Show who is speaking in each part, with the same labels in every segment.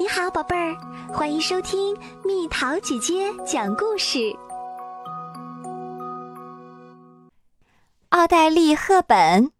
Speaker 1: 你好，宝贝儿，欢迎收听蜜桃姐姐讲故事。
Speaker 2: 奥黛丽·赫本，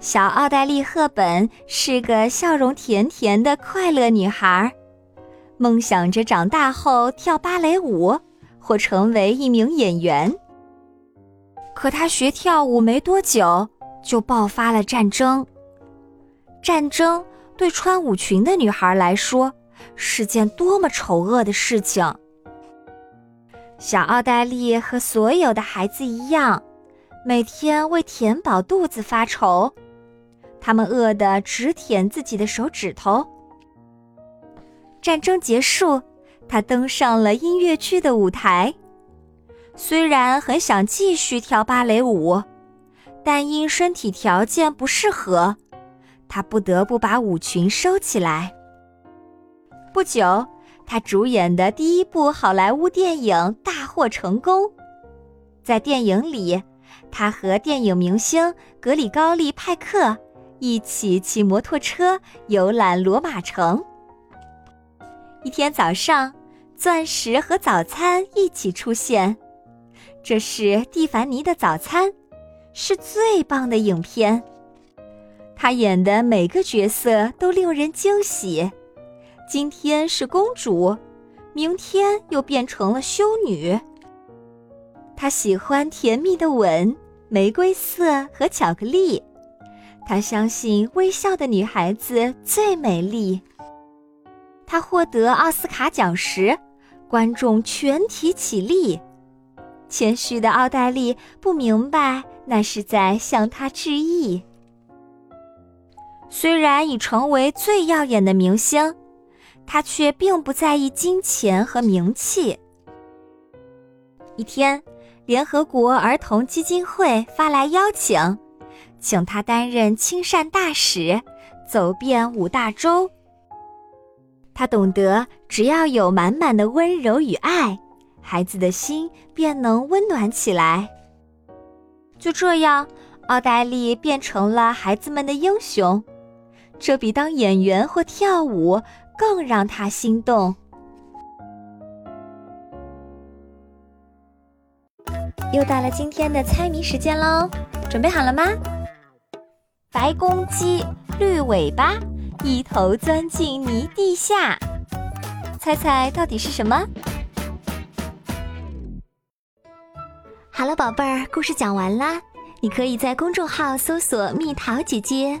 Speaker 2: 小奥黛丽·赫本是个笑容甜甜的快乐女孩，梦想着长大后跳芭蕾舞或成为一名演员。可她学跳舞没多久，就爆发了战争。战争。对穿舞裙的女孩来说，是件多么丑恶的事情！小奥黛丽和所有的孩子一样，每天为填饱肚子发愁，他们饿得直舔自己的手指头。战争结束，她登上了音乐剧的舞台。虽然很想继续跳芭蕾舞，但因身体条件不适合。他不得不把舞裙收起来。不久，他主演的第一部好莱坞电影大获成功。在电影里，他和电影明星格里高利·派克一起骑摩托车游览罗马城。一天早上，钻石和早餐一起出现。这是蒂凡尼的早餐，是最棒的影片。她演的每个角色都令人惊喜，今天是公主，明天又变成了修女。她喜欢甜蜜的吻、玫瑰色和巧克力，她相信微笑的女孩子最美丽。她获得奥斯卡奖时，观众全体起立。谦虚的奥黛丽不明白，那是在向她致意。虽然已成为最耀眼的明星，他却并不在意金钱和名气。一天，联合国儿童基金会发来邀请，请他担任亲善大使，走遍五大洲。他懂得，只要有满满的温柔与爱，孩子的心便能温暖起来。就这样，奥黛丽变成了孩子们的英雄。这比当演员或跳舞更让他心动。又到了今天的猜谜时间喽，准备好了吗？白公鸡，绿尾巴，一头钻进泥地下，猜猜到底是什么？
Speaker 1: 好了，宝贝儿，故事讲完啦。你可以在公众号搜索“蜜桃姐姐”。